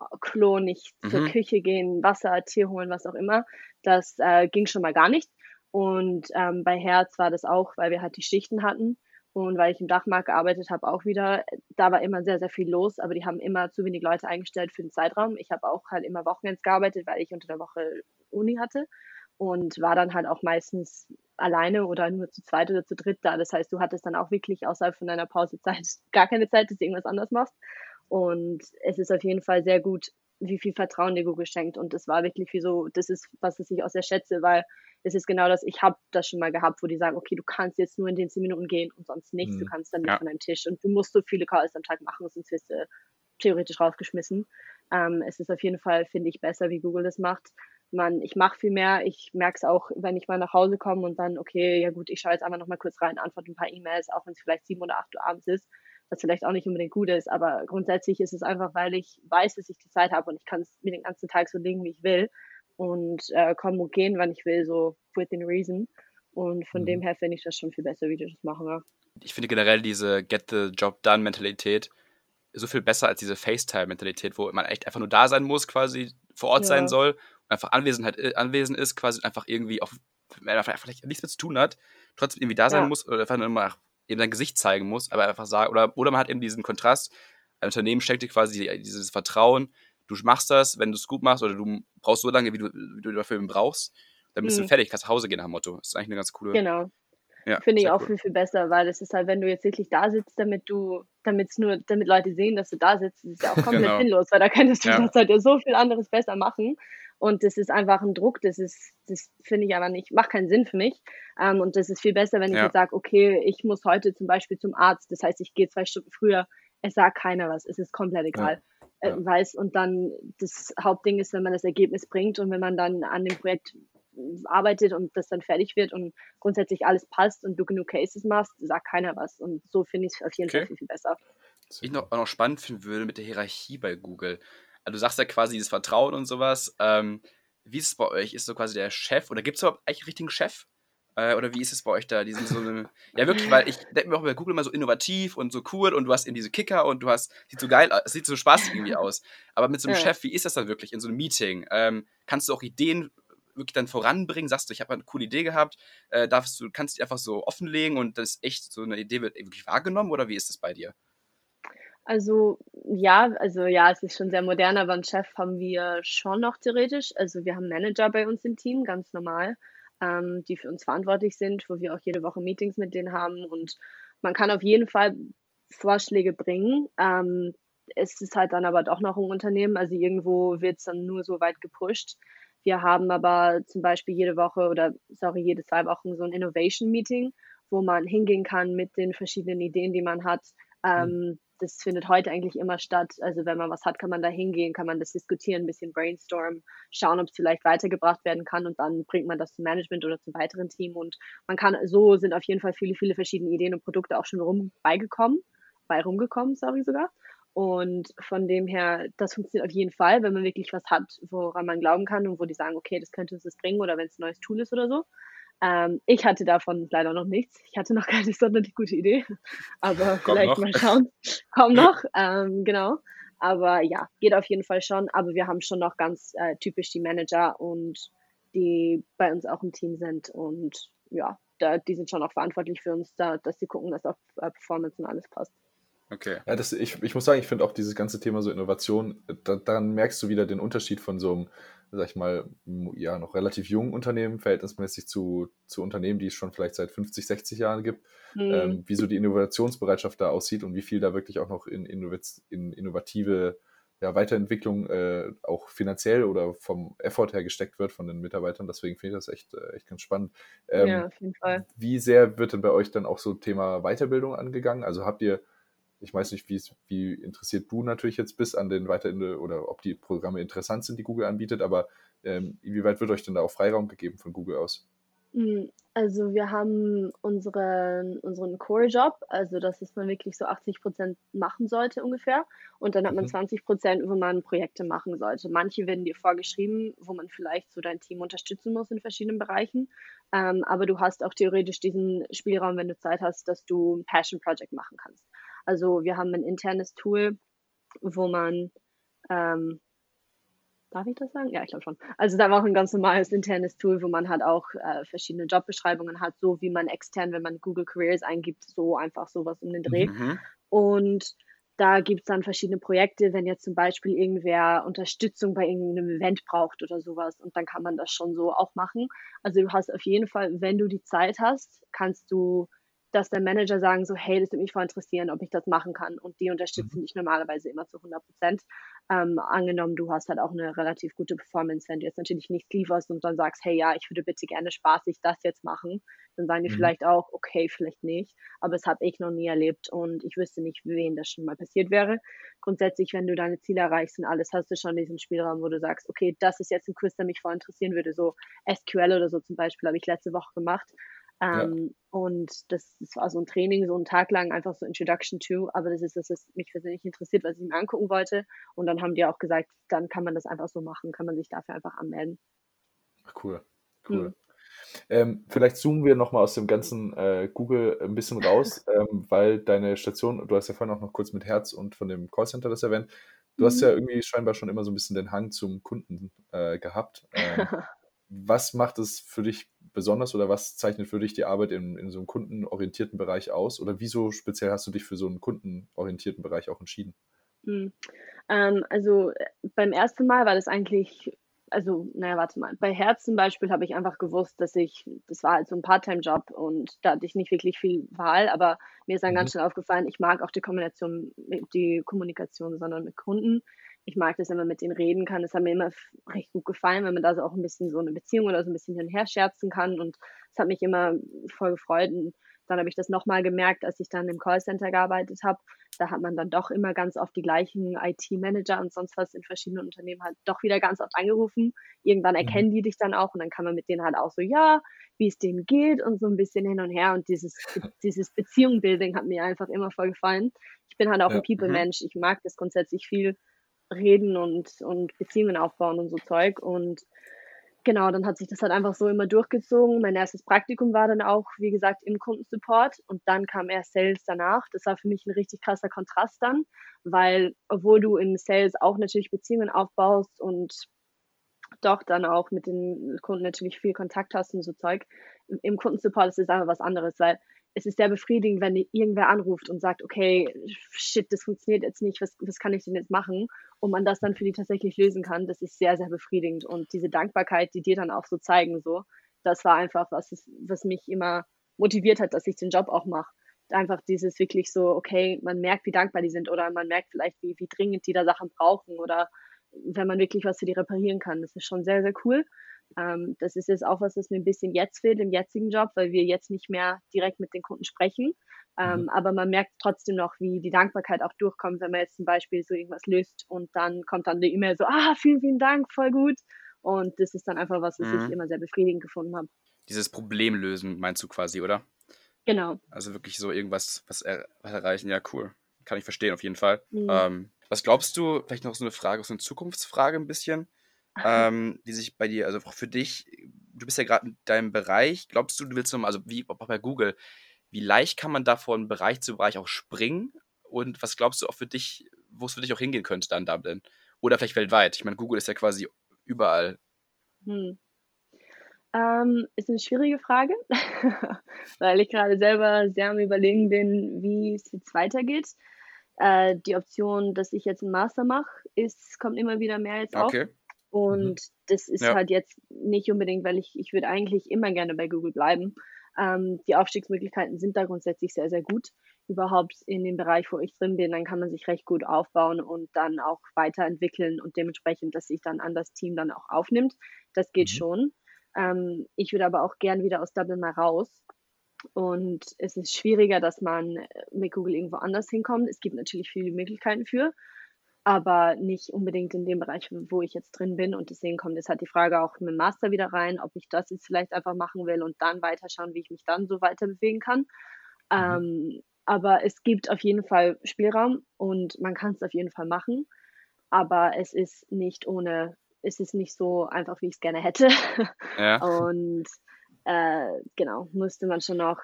äh, Klo, nicht mhm. zur Küche gehen, Wasser, Tee holen, was auch immer. Das äh, ging schon mal gar nicht. Und ähm, bei Herz war das auch, weil wir halt die Schichten hatten. Und weil ich im Dachmarkt gearbeitet habe, auch wieder, da war immer sehr, sehr viel los, aber die haben immer zu wenig Leute eingestellt für den Zeitraum. Ich habe auch halt immer Wochenends gearbeitet, weil ich unter der Woche Uni hatte und war dann halt auch meistens alleine oder nur zu zweit oder zu dritt da. Das heißt, du hattest dann auch wirklich außerhalb von deiner Pausezeit *laughs* gar keine Zeit, dass du irgendwas anderes machst. Und es ist auf jeden Fall sehr gut, wie viel Vertrauen dir Google schenkt. Und das war wirklich wie so, das ist, was ich auch sehr schätze, weil es ist genau das, ich habe das schon mal gehabt, wo die sagen, okay, du kannst jetzt nur in den zehn Minuten gehen und sonst nichts, mhm. du kannst dann nicht ja. von deinem Tisch und du musst so viele Calls am Tag machen, sonst wirst du theoretisch rausgeschmissen. Ähm, es ist auf jeden Fall, finde ich, besser, wie Google das macht. Man, ich mache viel mehr, ich merke es auch, wenn ich mal nach Hause komme und dann, okay, ja gut, ich schaue jetzt einfach noch mal kurz rein, antworte ein paar E-Mails, auch wenn es vielleicht sieben oder acht Uhr abends ist, was vielleicht auch nicht unbedingt gut ist, aber grundsätzlich ist es einfach, weil ich weiß, dass ich die Zeit habe und ich kann es mir den ganzen Tag so legen, wie ich will und äh, komme und gehen, wann ich will, so within reason. Und von mhm. dem her finde ich das schon viel besser, wie die das machen. Ja. Ich finde generell diese Get the Job Done Mentalität so viel besser als diese FaceTime-Mentalität, wo man echt einfach nur da sein muss, quasi vor Ort ja. sein soll und einfach Anwesenheit, äh, anwesend ist, quasi einfach irgendwie auch wenn er vielleicht nichts mit zu tun hat, trotzdem irgendwie da sein Ja. muss oder einfach nur mal eben sein Gesicht zeigen muss, aber einfach sagen, oder, oder man hat eben diesen Kontrast, ein Unternehmen schenkt dir quasi dieses Vertrauen, du machst das, wenn du es gut machst, oder du brauchst so lange, wie du, wie du dafür brauchst, dann bist du Mhm. fertig, kannst nach Hause gehen nach dem Motto. Das ist eigentlich eine ganz coole. Genau. Ja, Finde ich auch cool. viel, viel besser, weil es ist halt, wenn du jetzt wirklich da sitzt, damit du, damit's nur, damit Leute sehen, dass du da sitzt, ist ja auch *laughs* komplett Genau. sinnlos, weil da könntest du Ja. halt ja so viel anderes besser machen. Und das ist einfach ein Druck, das ist, das finde ich aber nicht, macht keinen Sinn für mich. Ähm, und das ist viel besser, wenn ich Ja. jetzt sage, okay, ich muss heute zum Beispiel zum Arzt, das heißt, ich gehe zwei Stunden früher, es sagt keiner was, es ist komplett egal. Ja. Äh, weiß, und dann das Hauptding ist, wenn man das Ergebnis bringt und wenn man dann an dem Projekt arbeitet und das dann fertig wird und grundsätzlich alles passt und du genug Cases machst, sagt keiner was. Und so finde ich es auf jeden Okay. Fall viel, viel besser. Was ich noch, auch noch spannend finden würde mit der Hierarchie bei Google. Also du sagst ja quasi dieses Vertrauen und sowas. Ähm, wie ist es bei euch? Ist so quasi der Chef oder gibt es überhaupt eigentlich einen richtigen Chef? Äh, oder wie ist es bei euch da? Die sind so eine, *laughs* ja wirklich, weil ich denke mir auch bei Google immer so innovativ und so cool und du hast eben diese Kicker und du hast, sieht so geil, aus, sieht so spaßig irgendwie aus. Aber mit so einem Ja. Chef, wie ist das dann wirklich in so einem Meeting? Ähm, kannst du auch Ideen wirklich dann voranbringen? Sagst du, ich habe eine coole Idee gehabt, äh, darfst du, kannst die einfach so offenlegen und das echt so eine Idee wird wirklich wahrgenommen oder wie ist das bei dir? Also ja, also ja, es ist schon sehr modern, aber einen Chef haben wir schon noch theoretisch. Also wir haben Manager bei uns im Team, ganz normal, ähm, die für uns verantwortlich sind, wo wir auch jede Woche Meetings mit denen haben. Und man kann auf jeden Fall Vorschläge bringen. Ähm, es ist halt dann aber doch noch ein Unternehmen, also irgendwo wird es dann nur so weit gepusht. Wir haben aber zum Beispiel jede Woche oder sorry, jede zwei Wochen so ein Innovation Meeting, wo man hingehen kann mit den verschiedenen Ideen, die man hat. Ähm, das findet heute eigentlich immer statt. Also wenn man was hat, kann man da hingehen, kann man das diskutieren, ein bisschen brainstormen, schauen, ob es vielleicht weitergebracht werden kann und dann bringt man das zum Management oder zum weiteren Team und man kann, so sind auf jeden Fall viele, viele verschiedene Ideen und Produkte auch schon rum beigekommen, bei rumgekommen, sorry sogar. Und von dem her, das funktioniert auf jeden Fall, wenn man wirklich was hat, woran man glauben kann und wo die sagen, okay, das könnte uns das bringen oder wenn es ein neues Tool ist oder so. Ähm, ich hatte davon leider noch nichts. Ich hatte noch *laughs* keine sonderlich gute Idee. Aber Kommt vielleicht noch. mal schauen. *laughs* Komm noch, ähm, genau. Aber ja, geht auf jeden Fall schon. Aber wir haben schon noch ganz äh, typisch die Manager und die bei uns auch im Team sind. Und ja, da, die sind schon auch verantwortlich für uns, da, dass sie gucken, dass auch äh, Performance und alles passt. Okay. Ja, das, ich, ich muss sagen, ich finde auch dieses ganze Thema so Innovation, da, daran merkst du wieder den Unterschied von so einem, sag ich mal, ja, noch relativ jungen Unternehmen, verhältnismäßig zu, zu Unternehmen, die es schon vielleicht seit 50, 60 Jahren gibt, Hm. ähm, wie so die Innovationsbereitschaft da aussieht und wie viel da wirklich auch noch in, in innovative ja, Weiterentwicklung äh, auch finanziell oder vom Effort her gesteckt wird von den Mitarbeitern. Deswegen finde ich das echt, äh, echt ganz spannend. Ähm, ja, auf jeden Fall. wie sehr wird denn bei euch dann auch so Thema Weiterbildung angegangen? Also habt ihr, ich weiß nicht, wie, es- wie interessiert du natürlich jetzt bist an den Weiterende oder ob die Programme interessant sind, die Google anbietet, aber ähm, inwieweit wird euch denn da auch Freiraum gegeben von Google aus? Mm, Also wir haben unseren, unseren Core-Job, also das ist man wirklich so 80 Prozent machen sollte ungefähr. Und dann hat man Mhm. 20 Prozent, wo man Projekte machen sollte. Manche werden dir vorgeschrieben, wo man vielleicht so dein Team unterstützen muss in verschiedenen Bereichen. Ähm, aber du hast auch theoretisch diesen Spielraum, wenn du Zeit hast, dass du ein Passion Project machen kannst. Also wir haben ein internes Tool, wo man ähm, Darf ich das sagen? Ja, ich glaube schon. Also da auch ein ganz normales internes Tool, wo man halt auch äh, verschiedene Jobbeschreibungen hat, so wie man extern, wenn man Google Careers eingibt, so einfach sowas um den Dreh. Mhm. Und da gibt es dann verschiedene Projekte, wenn jetzt zum Beispiel irgendwer Unterstützung bei irgendeinem Event braucht oder sowas. Und dann kann man das schon so auch machen. Also du hast auf jeden Fall, wenn du die Zeit hast, kannst du dass der Manager sagen so, hey, das würde mich voll interessieren, ob ich das machen kann. Und die unterstützen dich normalerweise immer zu 100 Prozent. Ähm, angenommen, du hast halt auch eine relativ gute Performance, wenn du jetzt natürlich nichts lieferst und dann sagst, hey, ja, ich würde bitte gerne spaßig das jetzt machen, dann sagen die Mhm. vielleicht auch, okay, vielleicht nicht. Aber das habe ich noch nie erlebt und ich wüsste nicht, wen das schon mal passiert wäre. Grundsätzlich, wenn du deine Ziele erreichst und alles, hast du schon diesen Spielraum, wo du sagst, okay, das ist jetzt ein Kurs, der mich voll interessieren würde. So SQL oder so zum Beispiel habe ich letzte Woche gemacht. Ja. Ähm, Und das, das war so ein Training, so einen Tag lang, einfach so Introduction to, aber das ist das, was mich persönlich interessiert, was ich mir angucken wollte. Und dann haben die auch gesagt, dann kann man das einfach so machen, kann man sich dafür einfach anmelden. Ach, cool. Cool. Mhm. Ähm, vielleicht zoomen wir nochmal aus dem ganzen äh, Google ein bisschen raus, *laughs* ähm, weil deine Station, du hast ja vorhin auch noch kurz mit Herz und von dem Callcenter das erwähnt, du hast Mhm. ja irgendwie scheinbar schon immer so ein bisschen den Hang zum Kunden äh, gehabt. Ähm, *laughs* was macht es für dich besonders oder was zeichnet für dich die Arbeit in, in so einem kundenorientierten Bereich aus? Oder wieso speziell hast du dich für so einen kundenorientierten Bereich auch entschieden? Mhm. Ähm, also äh, beim ersten Mal war das eigentlich, also, naja, warte mal. Bei Herz zum Beispiel habe ich einfach gewusst, dass ich, das war halt so ein Part-Time-Job und da hatte ich nicht wirklich viel Wahl, aber mir ist dann mhm. ganz schnell aufgefallen, ich mag auch die Kombination, die Kommunikation, sondern mit Kunden ich mag das, wenn man mit denen reden kann. Das hat mir immer recht gut gefallen, wenn man da so auch ein bisschen so eine Beziehung oder so ein bisschen hin und her scherzen kann. Und es hat mich immer voll gefreut. Und dann habe ich das nochmal gemerkt, als ich dann im Callcenter gearbeitet habe. Da hat man dann doch immer ganz oft die gleichen IT-Manager und sonst was in verschiedenen Unternehmen halt doch wieder ganz oft angerufen. Irgendwann mhm. erkennen die dich dann auch und dann kann man mit denen halt auch so, ja, wie es denen geht und so ein bisschen hin und her. Und dieses, *laughs* dieses Beziehung-Building hat mir einfach immer voll gefallen. Ich bin halt auch ja. ein People-Mensch. Ich mag das grundsätzlich viel reden und, und Beziehungen aufbauen und so Zeug. Und genau, dann hat sich das halt einfach so immer durchgezogen. Mein erstes Praktikum war dann auch, wie gesagt, im Kundensupport und dann kam erst Sales danach. Das war für mich ein richtig krasser Kontrast dann, weil obwohl du im Sales auch natürlich Beziehungen aufbaust und doch dann auch mit den Kunden natürlich viel Kontakt hast und so Zeug, im Kundensupport ist es einfach was anderes, weil es ist sehr befriedigend, wenn irgendwer anruft und sagt, okay, shit, das funktioniert jetzt nicht, was, was kann ich denn jetzt machen? Und man das dann für die tatsächlich lösen kann, das ist sehr, sehr befriedigend. Und diese Dankbarkeit, die dir dann auch so zeigen, so, das war einfach was, was mich immer motiviert hat, dass ich den Job auch mache. Einfach dieses wirklich so, okay, man merkt, wie dankbar die sind oder man merkt vielleicht, wie, wie dringend die da Sachen brauchen oder wenn man wirklich was für die reparieren kann. Das ist schon sehr, sehr cool. Ähm, das ist jetzt auch was, was mir ein bisschen jetzt fehlt im jetzigen Job, weil wir jetzt nicht mehr direkt mit den Kunden sprechen. Ähm, mhm. Aber man merkt trotzdem noch, wie die Dankbarkeit auch durchkommt, wenn man jetzt zum Beispiel so irgendwas löst und dann kommt dann die E-Mail so, ah, vielen, vielen Dank, voll gut. Und das ist dann einfach was, was mhm. ich immer sehr befriedigend gefunden habe. Dieses Problem lösen, meinst du quasi, oder? Genau. Also wirklich so irgendwas was, er, was erreichen, ja, cool. Kann ich verstehen, auf jeden Fall. Mhm. Ähm, was glaubst du, vielleicht noch so eine Frage, so eine Zukunftsfrage ein bisschen? Ähm, die sich bei dir, also auch für dich, du bist ja gerade in deinem Bereich, glaubst du, du willst nochmal, also wie auch bei Google, wie leicht kann man da von Bereich zu Bereich auch springen? Und was glaubst du auch für dich, wo es für dich auch hingehen könnte da in Dublin? Oder vielleicht weltweit? Ich meine, Google ist ja quasi überall. Hm. Ähm, ist eine schwierige Frage, *laughs* weil ich gerade selber sehr am Überlegen bin, wie es jetzt weitergeht. Äh, die Option, dass ich jetzt einen Master mache, ist, kommt immer wieder mehr jetzt okay. auf. Mhm. Und mhm. das ist ja. halt jetzt nicht unbedingt, weil ich, ich würde eigentlich immer gerne bei Google bleiben. Ähm, die Aufstiegsmöglichkeiten sind da grundsätzlich sehr, sehr gut. Überhaupt in dem Bereich, wo ich drin bin, dann kann man sich recht gut aufbauen und dann auch weiterentwickeln und dementsprechend, dass sich dann an das Team dann auch aufnimmt. Das geht mhm. schon. Ähm, ich würde aber auch gern wieder aus Dublin mal raus. Und es ist schwieriger, dass man mit Google irgendwo anders hinkommt. Es gibt natürlich viele Möglichkeiten für aber nicht unbedingt in dem Bereich, wo ich jetzt drin bin. Und deswegen kommt jetzt halt die Frage auch mit dem Master wieder rein, ob ich das jetzt vielleicht einfach machen will und dann weiterschauen, wie ich mich dann so weiter bewegen kann. Mhm. Ähm, aber es gibt auf jeden Fall Spielraum und man kann es auf jeden Fall machen. Aber es ist nicht ohne, es ist nicht so einfach, wie ich es gerne hätte. Ja. *laughs* Und äh, genau, musste man schon noch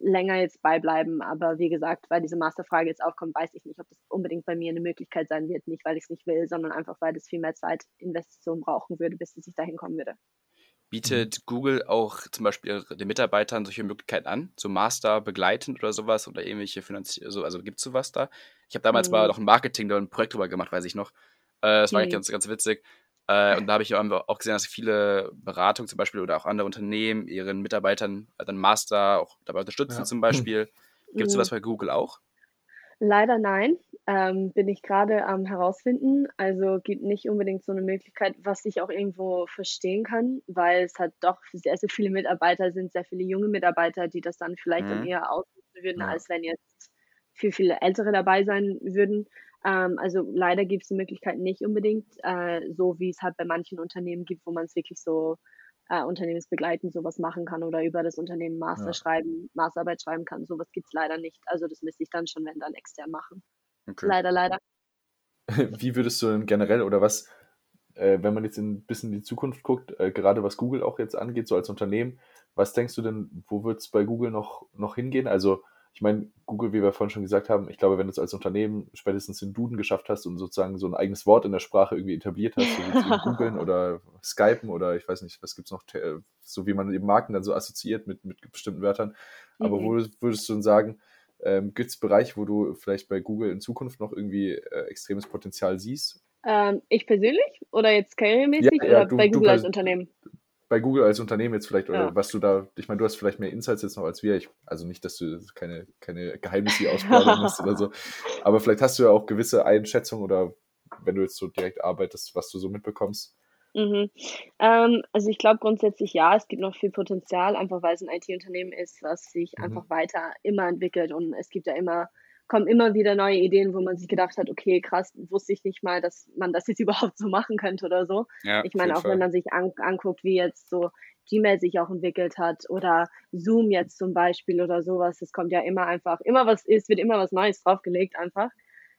länger jetzt beibleiben. Aber wie gesagt, weil diese Masterfrage jetzt aufkommt, weiß ich nicht, ob das unbedingt bei mir eine Möglichkeit sein wird. Nicht, weil ich es nicht will, sondern einfach, weil das viel mehr Zeit, Investition brauchen würde, bis ich dahin kommen würde. Bietet Google auch zum Beispiel den Mitarbeitern solche Möglichkeiten an, so Master begleitend oder sowas oder irgendwelche Finanzierung, also, also gibt es sowas da? Ich habe damals mhm. mal noch ein Marketing, da ein Projekt drüber gemacht, weiß ich noch. Äh, das war mhm. ganz, ganz witzig. Äh, und da habe ich auch gesehen, dass viele Beratungen zum Beispiel oder auch andere Unternehmen ihren Mitarbeitern dann Master auch dabei unterstützen ja. zum Beispiel. *clears throat* Gibt es sowas mhm. bei Google auch? Leider nein, ähm, bin ich gerade am herausfinden. Also gibt nicht unbedingt so eine Möglichkeit, was ich auch irgendwo verstehen kann, weil es halt doch sehr, sehr viele Mitarbeiter sind, sehr viele junge Mitarbeiter, die das dann vielleicht mhm. dann eher ausnutzen würden, ja. als wenn jetzt viel, viele Ältere dabei sein würden. Ähm, also leider gibt es die Möglichkeit nicht unbedingt, äh, so wie es halt bei manchen Unternehmen gibt, wo man es wirklich so äh, unternehmensbegleitend sowas machen kann oder über das Unternehmen Master ja. schreiben, Masterarbeit schreiben kann. Sowas gibt es leider nicht. Also das müsste ich dann schon, wenn dann extern machen. Okay. Leider, leider. *laughs* Wie würdest du denn generell oder was, äh, wenn man jetzt ein bisschen in die Zukunft guckt, äh, gerade was Google auch jetzt angeht, so als Unternehmen, was denkst du denn, wo wird es bei Google noch, noch hingehen? Also ich meine, Google, wie wir vorhin schon gesagt haben, ich glaube, wenn du es als Unternehmen spätestens den Duden geschafft hast und sozusagen so ein eigenes Wort in der Sprache irgendwie etabliert hast, so wie *laughs* Googlen oder Skypen oder ich weiß nicht, was gibt es noch, so wie man eben Marken dann so assoziiert mit, mit bestimmten Wörtern. Aber mhm. wo würdest du denn sagen, ähm, gibt es Bereiche, wo du vielleicht bei Google in Zukunft noch irgendwie äh, extremes Potenzial siehst? Ähm, ich persönlich oder jetzt karrieremäßig ja, ja, oder du, bei Google als Unternehmen? Bei Google als Unternehmen jetzt vielleicht, oder ja. was du da, ich meine, du hast vielleicht mehr Insights jetzt noch als wir. Ich, also nicht, dass du keine, keine Geheimnisse ausplaudern musst oder so. Aber vielleicht hast du ja auch gewisse Einschätzungen oder wenn du jetzt so direkt arbeitest, was du so mitbekommst. Mhm. Ähm, also ich glaube grundsätzlich ja, es gibt noch viel Potenzial, einfach weil es ein IT-Unternehmen ist, was sich mhm. einfach weiter immer entwickelt und es gibt ja immer, kommen immer wieder neue Ideen, wo man sich gedacht hat, okay, krass, wusste ich nicht mal, dass man das jetzt *laughs* überhaupt so machen könnte oder so. Ja, ich meine, auch Fall. wenn man sich an, anguckt, wie jetzt so Gmail sich auch entwickelt hat oder Zoom jetzt zum Beispiel oder sowas, es kommt ja immer einfach, immer was ist, wird immer was Neues draufgelegt einfach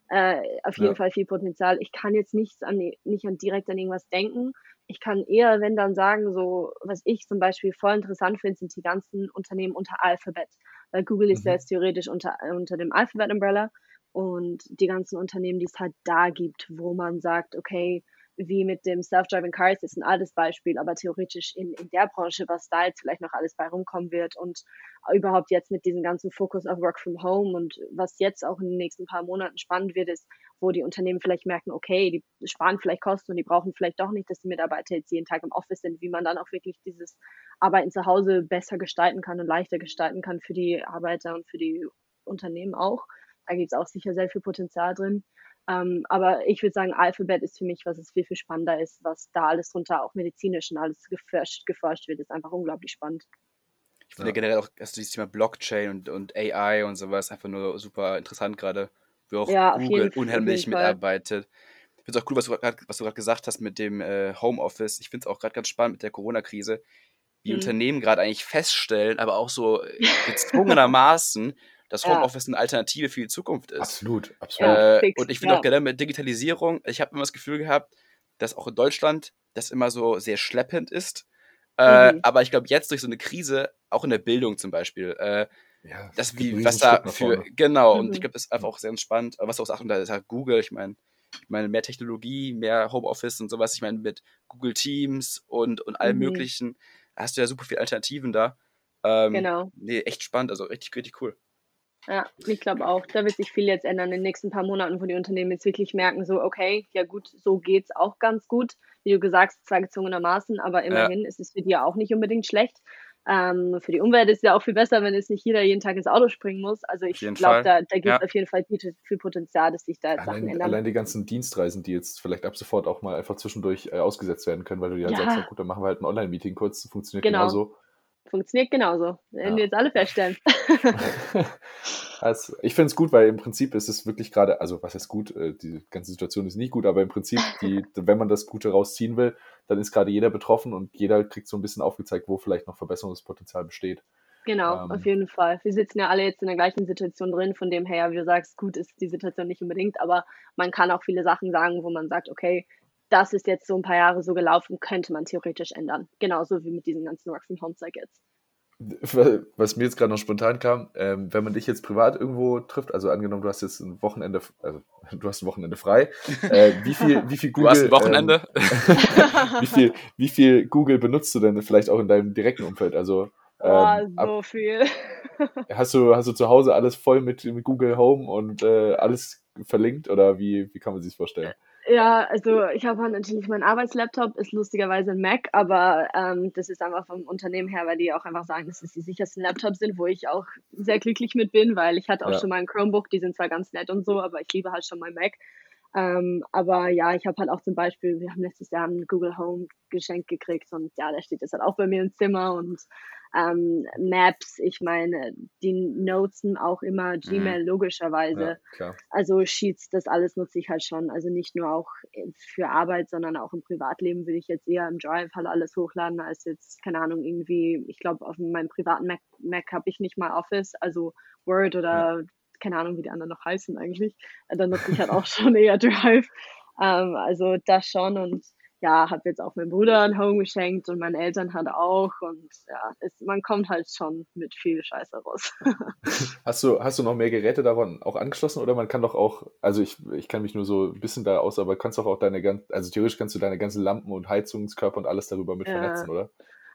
äh, auf jeden ja. Fall viel Potenzial. Ich kann jetzt nichts an, nicht an direkt an irgendwas denken. Ich kann eher, wenn dann sagen, so, was ich zum Beispiel voll interessant finde, sind die ganzen Unternehmen unter Alphabet. Weil Google ist mhm. ja jetzt theoretisch unter, unter dem Alphabet-Umbrella und die ganzen Unternehmen, die es halt da gibt, wo man sagt, okay, wie mit dem Self-Driving Cars ist ein altes Beispiel, aber theoretisch in, in der Branche, was da jetzt vielleicht noch alles bei rumkommen wird und überhaupt jetzt mit diesem ganzen Fokus auf Work from Home und was jetzt auch in den nächsten paar Monaten spannend wird, ist, wo die Unternehmen vielleicht merken, okay, die sparen vielleicht Kosten und die brauchen vielleicht doch nicht, dass die Mitarbeiter jetzt jeden Tag im Office sind, wie man dann auch wirklich dieses Arbeiten zu Hause besser gestalten kann und leichter gestalten kann für die Arbeiter und für die Unternehmen auch. Da gibt es auch sicher sehr viel Potenzial drin. Ähm, aber ich würde sagen, Alphabet ist für mich, was es viel, viel spannender ist, was da alles drunter auch medizinisch und alles geforscht, geforscht wird, ist einfach unglaublich spannend. Ich finde ja. generell auch, dass dieses Thema Blockchain und, und AI und sowas einfach nur super interessant gerade, wo auch ja, Google unheimlich mitarbeitet. Ich finde es auch cool, was du gerade gesagt hast mit dem äh, Homeoffice. Ich finde es auch gerade ganz spannend mit der Corona-Krise, wie hm. Unternehmen gerade eigentlich feststellen, aber auch so *laughs* gezwungenermaßen, dass Homeoffice ja. eine Alternative für die Zukunft ist. Absolut, absolut. Äh, und ich finde ja. auch generell mit Digitalisierung, ich habe immer das Gefühl gehabt, dass auch in Deutschland das immer so sehr schleppend ist. Äh, mhm. Aber ich glaube, jetzt durch so eine Krise, auch in der Bildung zum Beispiel, äh, ja, das wie, was da für, genau, mhm. und ich glaube, das ist einfach auch sehr spannend. Was du auch sagst, da ist halt Google, ich meine, ich meine, mehr Technologie, mehr Homeoffice und sowas, ich meine, mit Google Teams und, und allem mhm. möglichen, hast du ja super viele Alternativen da. Ähm, genau. Nee, echt spannend, also richtig, richtig cool. Ja, ich glaube auch. Da wird sich viel jetzt ändern in den nächsten paar Monaten, wo die Unternehmen jetzt wirklich merken, so, okay, ja gut, so geht's auch ganz gut. Wie du gesagt hast, zwar gezwungenermaßen, aber immerhin ja. ist es für die auch nicht unbedingt schlecht. Ähm, für die Umwelt ist es ja auch viel besser, wenn es nicht jeder jeden Tag ins Auto springen muss. Also ich glaube, da, da gibt es ja. auf jeden Fall viel, viel, Potenzial, dass sich da allein, Sachen ändern. Allein die ganzen Dienstreisen, die jetzt vielleicht ab sofort auch mal einfach zwischendurch äh, ausgesetzt werden können, weil du ja, ja. sagst, ja gut, dann machen wir halt ein Online-Meeting kurz, funktioniert genau. genauso. Funktioniert genauso. Werden ja. wir jetzt alle feststellen. *laughs* also, ich finde es gut, weil im Prinzip ist es wirklich gerade, also was heißt gut, äh, die ganze Situation ist nicht gut, aber im Prinzip, *laughs* die, wenn man das Gute rausziehen will, dann ist gerade jeder betroffen und jeder kriegt so ein bisschen aufgezeigt, wo vielleicht noch Verbesserungspotenzial besteht. Genau, ähm, auf jeden Fall. Wir sitzen ja alle jetzt in der gleichen Situation drin, von dem her, wie du sagst, gut ist die Situation nicht unbedingt, aber man kann auch viele Sachen sagen, wo man sagt, okay, das ist jetzt so ein paar Jahre so gelaufen, könnte man theoretisch ändern. Genauso wie mit diesem ganzen Work from Home Zeug jetzt. Was mir jetzt gerade noch spontan kam, ähm, wenn man dich jetzt privat irgendwo trifft, also angenommen, du hast jetzt ein Wochenende, also du hast ein Wochenende frei, *laughs* äh, wie viel, wie viel Google. Du hast ein Wochenende? Ähm, *laughs* wie, viel, wie viel Google benutzt du denn vielleicht auch in deinem direkten Umfeld? Also ähm, oh, so ab, viel. *laughs* hast, du, hast du zu Hause alles voll mit, mit Google Home und äh, alles verlinkt oder wie, wie kann man sich vorstellen? Ja, also ich habe halt natürlich mein Arbeitslaptop, ist lustigerweise ein Mac, aber ähm, das ist einfach vom Unternehmen her, weil die auch einfach sagen, dass es die sichersten Laptops sind, wo ich auch sehr glücklich mit bin, weil ich hatte auch ja. schon mal ein Chromebook, die sind zwar ganz nett und so, aber ich liebe halt schon mein Mac. Ähm, aber ja, ich habe halt auch zum Beispiel, wir haben letztes Jahr ein Google Home Geschenk gekriegt und ja, da steht jetzt halt auch bei mir im Zimmer und ähm, Maps, ich meine, die Noten auch immer mhm. Gmail logischerweise. Ja, also Sheets, das alles nutze ich halt schon. Also nicht nur auch für Arbeit, sondern auch im Privatleben würde ich jetzt eher im Drive halt alles hochladen, als jetzt, keine Ahnung, irgendwie, ich glaube, auf meinem privaten Mac, Mac habe ich nicht mal Office, also Word oder ja. Keine Ahnung, wie die anderen noch heißen eigentlich. Dann nutze ich halt auch *laughs* schon eher Drive. Ähm, also das schon und ja, habe jetzt auch meinem Bruder ein Home geschenkt und meinen Eltern hat auch. Und ja, es, man kommt halt schon mit viel Scheiße raus. *laughs* hast, du, hast du noch mehr Geräte daran auch angeschlossen oder man kann doch auch, also ich, ich kann mich nur so ein bisschen da aus, aber kannst doch auch deine ganzen, also theoretisch kannst du deine ganzen Lampen und Heizungskörper und alles darüber mit ja. vernetzen, oder?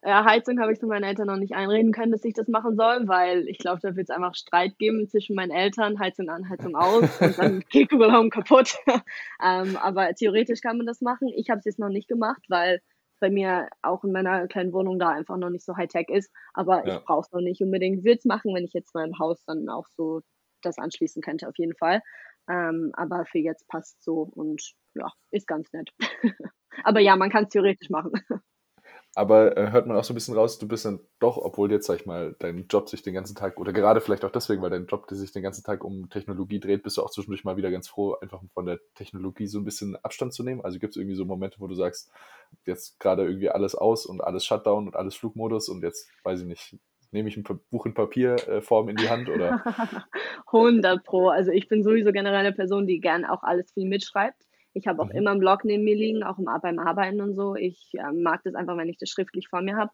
Ja, Heizung habe ich zu meinen Eltern noch nicht einreden können, dass ich das machen soll, weil ich glaube, da wird es einfach Streit geben zwischen meinen Eltern, Heizung an, Heizung aus *laughs* und dann Home kaputt. *laughs* ähm, aber theoretisch kann man das machen. Ich habe es jetzt noch nicht gemacht, weil bei mir auch in meiner kleinen Wohnung da einfach noch nicht so Hightech ist. Aber ja. ich brauche es noch nicht unbedingt. Würde es machen, wenn ich jetzt mal im Haus dann auch so das anschließen könnte, auf jeden Fall. Ähm, aber für jetzt passt so und ja, ist ganz nett. *laughs* aber ja, man kann es theoretisch machen. Aber äh, hört man auch so ein bisschen raus, du bist dann doch, obwohl jetzt, sag ich mal, dein Job sich den ganzen Tag, oder gerade vielleicht auch deswegen, weil dein Job sich den ganzen Tag um Technologie dreht, bist du auch zwischendurch mal wieder ganz froh, einfach von der Technologie so ein bisschen Abstand zu nehmen. Also gibt es irgendwie so Momente, wo du sagst, jetzt gerade irgendwie alles aus und alles Shutdown und alles Flugmodus und jetzt, weiß ich nicht, nehme ich ein Buch in Papierform äh, in die Hand oder? *laughs* 100 Pro. Also ich bin sowieso generell eine Person, die gern auch alles viel mitschreibt. Ich habe auch mhm. immer einen Blog neben mir liegen, auch im, beim Arbeiten und so. Ich ähm, mag das einfach, wenn ich das schriftlich vor mir habe.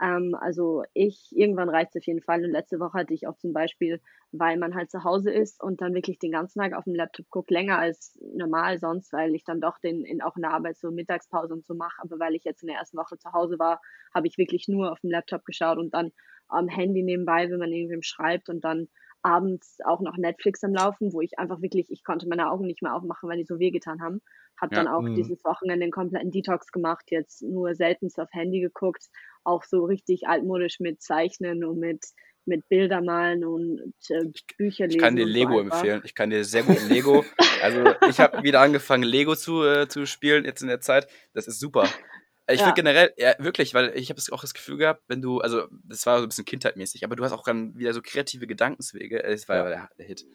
Ähm, also ich, irgendwann reicht es auf jeden Fall. Und letzte Woche hatte ich auch zum Beispiel, weil man halt zu Hause ist und dann wirklich den ganzen Tag auf dem Laptop guckt, länger als normal sonst, weil ich dann doch den in, auch in der Arbeit so Mittagspause und so mache. Aber weil ich jetzt in der ersten Woche zu Hause war, habe ich wirklich nur auf dem Laptop geschaut und dann am Handy nebenbei, wenn man irgendwem schreibt und dann abends auch noch Netflix am Laufen, wo ich einfach wirklich, ich konnte meine Augen nicht mehr aufmachen, weil die so wehgetan haben. Hab ja, dann auch mh. dieses Wochenende den kompletten Detox gemacht, jetzt nur selten auf Handy geguckt, auch so richtig altmodisch mit Zeichnen und mit mit Bilder malen und äh, Bücher lesen. Ich kann dir Lego so empfehlen. Ich kann dir sehr gut Lego. Also ich habe *laughs* wieder angefangen, Lego zu, äh, zu spielen jetzt in der Zeit. Das ist super. Ich ja. finde generell, ja, wirklich, weil ich habe auch das Gefühl gehabt, wenn du, also das war so ein bisschen kindheitmäßig, aber du hast auch dann wieder so kreative Gedankenswege. Das war ja der, der Hit.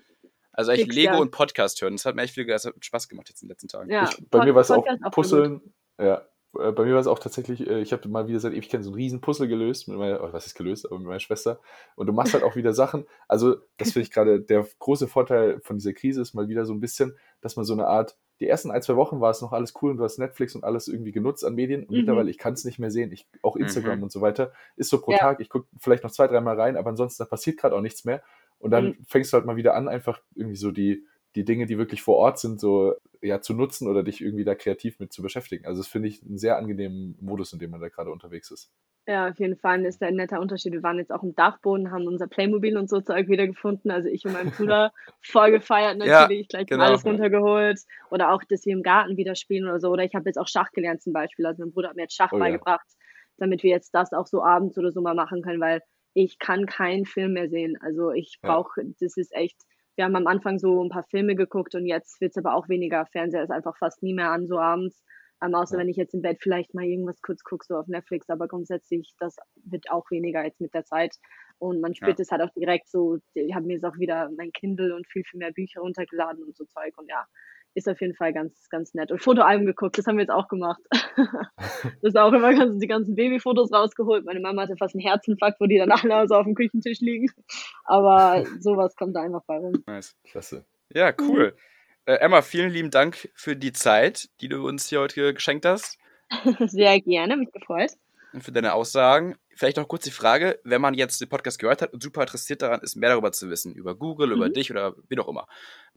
Also eigentlich Lego ja. und Podcast hören, das hat mir echt viel das hat Spaß gemacht jetzt in den letzten Tagen. Ja, ich, bei Pod mir war es auch Puzzeln. Ja, äh, bei mir war es auch tatsächlich, äh, ich habe mal wieder seit Ewigkeiten so ein riesen Puzzle gelöst, mit meiner, oh, was ist gelöst, aber mit meiner Schwester. Und du machst halt auch wieder Sachen. Also, das finde ich gerade der große Vorteil von dieser Krise ist mal wieder so ein bisschen, dass man so eine Art, die ersten ein, zwei Wochen war es noch alles cool und du hast Netflix und alles irgendwie genutzt an Medien. Und mhm. mittlerweile, ich kann es nicht mehr sehen. Ich, auch Instagram mhm. und so weiter ist so pro ja. Tag. Ich gucke vielleicht noch zwei, dreimal rein, aber ansonsten, da passiert gerade auch nichts mehr. Und dann mhm. fängst du halt mal wieder an, einfach irgendwie so die, die Dinge, die wirklich vor Ort sind, so ja zu nutzen oder dich irgendwie da kreativ mit zu beschäftigen. Also das finde ich einen sehr angenehmen Modus, in dem man da gerade unterwegs ist. Ja, auf jeden Fall ist da ein netter Unterschied. Wir waren jetzt auch im Dachboden, haben unser Playmobil und so Zeug wiedergefunden. Also ich und mein Bruder *laughs* voll gefeiert natürlich, ja, gleich genau. alles runtergeholt. Oder auch, dass wir im Garten wieder spielen oder so. Oder ich habe jetzt auch Schach gelernt zum Beispiel. Also mein Bruder hat mir jetzt Schach oh, beigebracht, ja. damit wir jetzt das auch so abends oder so mal machen können, weil ich kann keinen Film mehr sehen. Also ich brauche, ja. das ist echt, wir haben am Anfang so ein paar Filme geguckt und jetzt wird es aber auch weniger. Fernseher ist einfach fast nie mehr an, so abends. Ähm, außer ja. wenn ich jetzt im Bett vielleicht mal irgendwas kurz gucke, so auf Netflix, aber grundsätzlich, das wird auch weniger jetzt mit der Zeit. Und man spürt ja. es halt auch direkt so, ich habe mir jetzt auch wieder mein Kindle und viel, viel mehr Bücher runtergeladen und so Zeug. Und ja, ist auf jeden Fall ganz, ganz nett. Und Fotoalben geguckt, das haben wir jetzt auch gemacht. *laughs* das ist auch immer ganz, die ganzen Babyfotos rausgeholt. Meine Mama hatte fast einen Herzinfarkt, wo die dann alle so auf dem Küchentisch liegen. Aber *laughs* sowas kommt da einfach bei rum. Nice, klasse. Ja, cool. Mhm. Äh, Emma, vielen lieben Dank für die Zeit, die du uns hier heute geschenkt hast. *laughs* Sehr gerne, mich gefreut. Und für deine Aussagen vielleicht noch kurz die Frage, wenn man jetzt den Podcast gehört hat und super interessiert daran ist, mehr darüber zu wissen, über Google, mhm. über dich oder wie auch immer.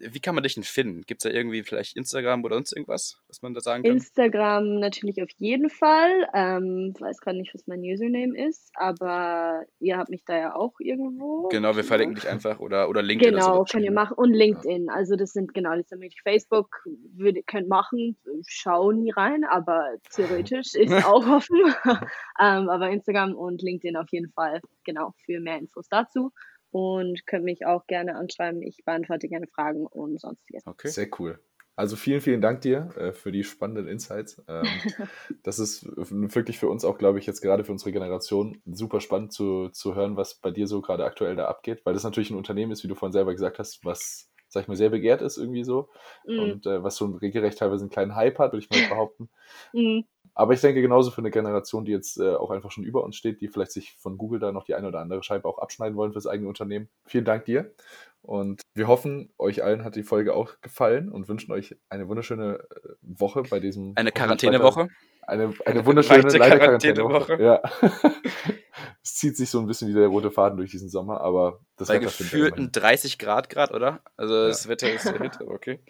Wie kann man dich denn finden? Gibt es da irgendwie vielleicht Instagram oder sonst irgendwas, was man da sagen kann? Instagram natürlich auf jeden Fall. Ähm, weiß gerade nicht, was mein Username ist, aber ihr habt mich da ja auch irgendwo. Genau, wir verlinken dich einfach oder, oder LinkedIn. Genau, könnt ihr machen. Und LinkedIn. Ja. Also das sind genau, das sind Facebook, würde, könnt machen, schau nie rein, aber theoretisch ist *laughs* auch offen. *laughs* ähm, aber Instagram und LinkedIn auf jeden Fall, genau, für mehr Infos dazu. Und könnt mich auch gerne anschreiben. Ich beantworte gerne Fragen und sonstiges. Okay. Sehr cool. Also vielen, vielen Dank dir äh, für die spannenden Insights. Ähm, *laughs* das ist wirklich für uns auch, glaube ich, jetzt gerade für unsere Generation super spannend zu, zu hören, was bei dir so gerade aktuell da abgeht, weil das natürlich ein Unternehmen ist, wie du vorhin selber gesagt hast, was, sag ich mal, sehr begehrt ist irgendwie so mm. und äh, was so regelrecht teilweise einen kleinen Hype hat, würde ich mal *laughs* behaupten. Mm. Aber ich denke genauso für eine Generation, die jetzt äh, auch einfach schon über uns steht, die vielleicht sich von Google da noch die eine oder andere Scheibe auch abschneiden wollen fürs eigene Unternehmen. Vielen Dank dir. Und wir hoffen, euch allen hat die Folge auch gefallen und wünschen euch eine wunderschöne äh, Woche bei diesem. Eine Quarantänewoche. Eine, eine wunderschöne Quarantänewoche. Quarantänewoche. Ja. *laughs* es zieht sich so ein bisschen wie der rote Faden durch diesen Sommer, aber das Bei Wetter ja gefühlten immerhin. 30 Grad grad, oder? Also das Wetter ist der Hit, okay.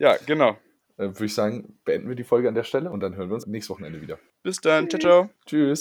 Ja, genau. Äh, Würde ich sagen, beenden wir die Folge an der Stelle und dann hören wir uns nächstes Wochenende wieder. Bis dann. Ciao, ciao. Tschüss.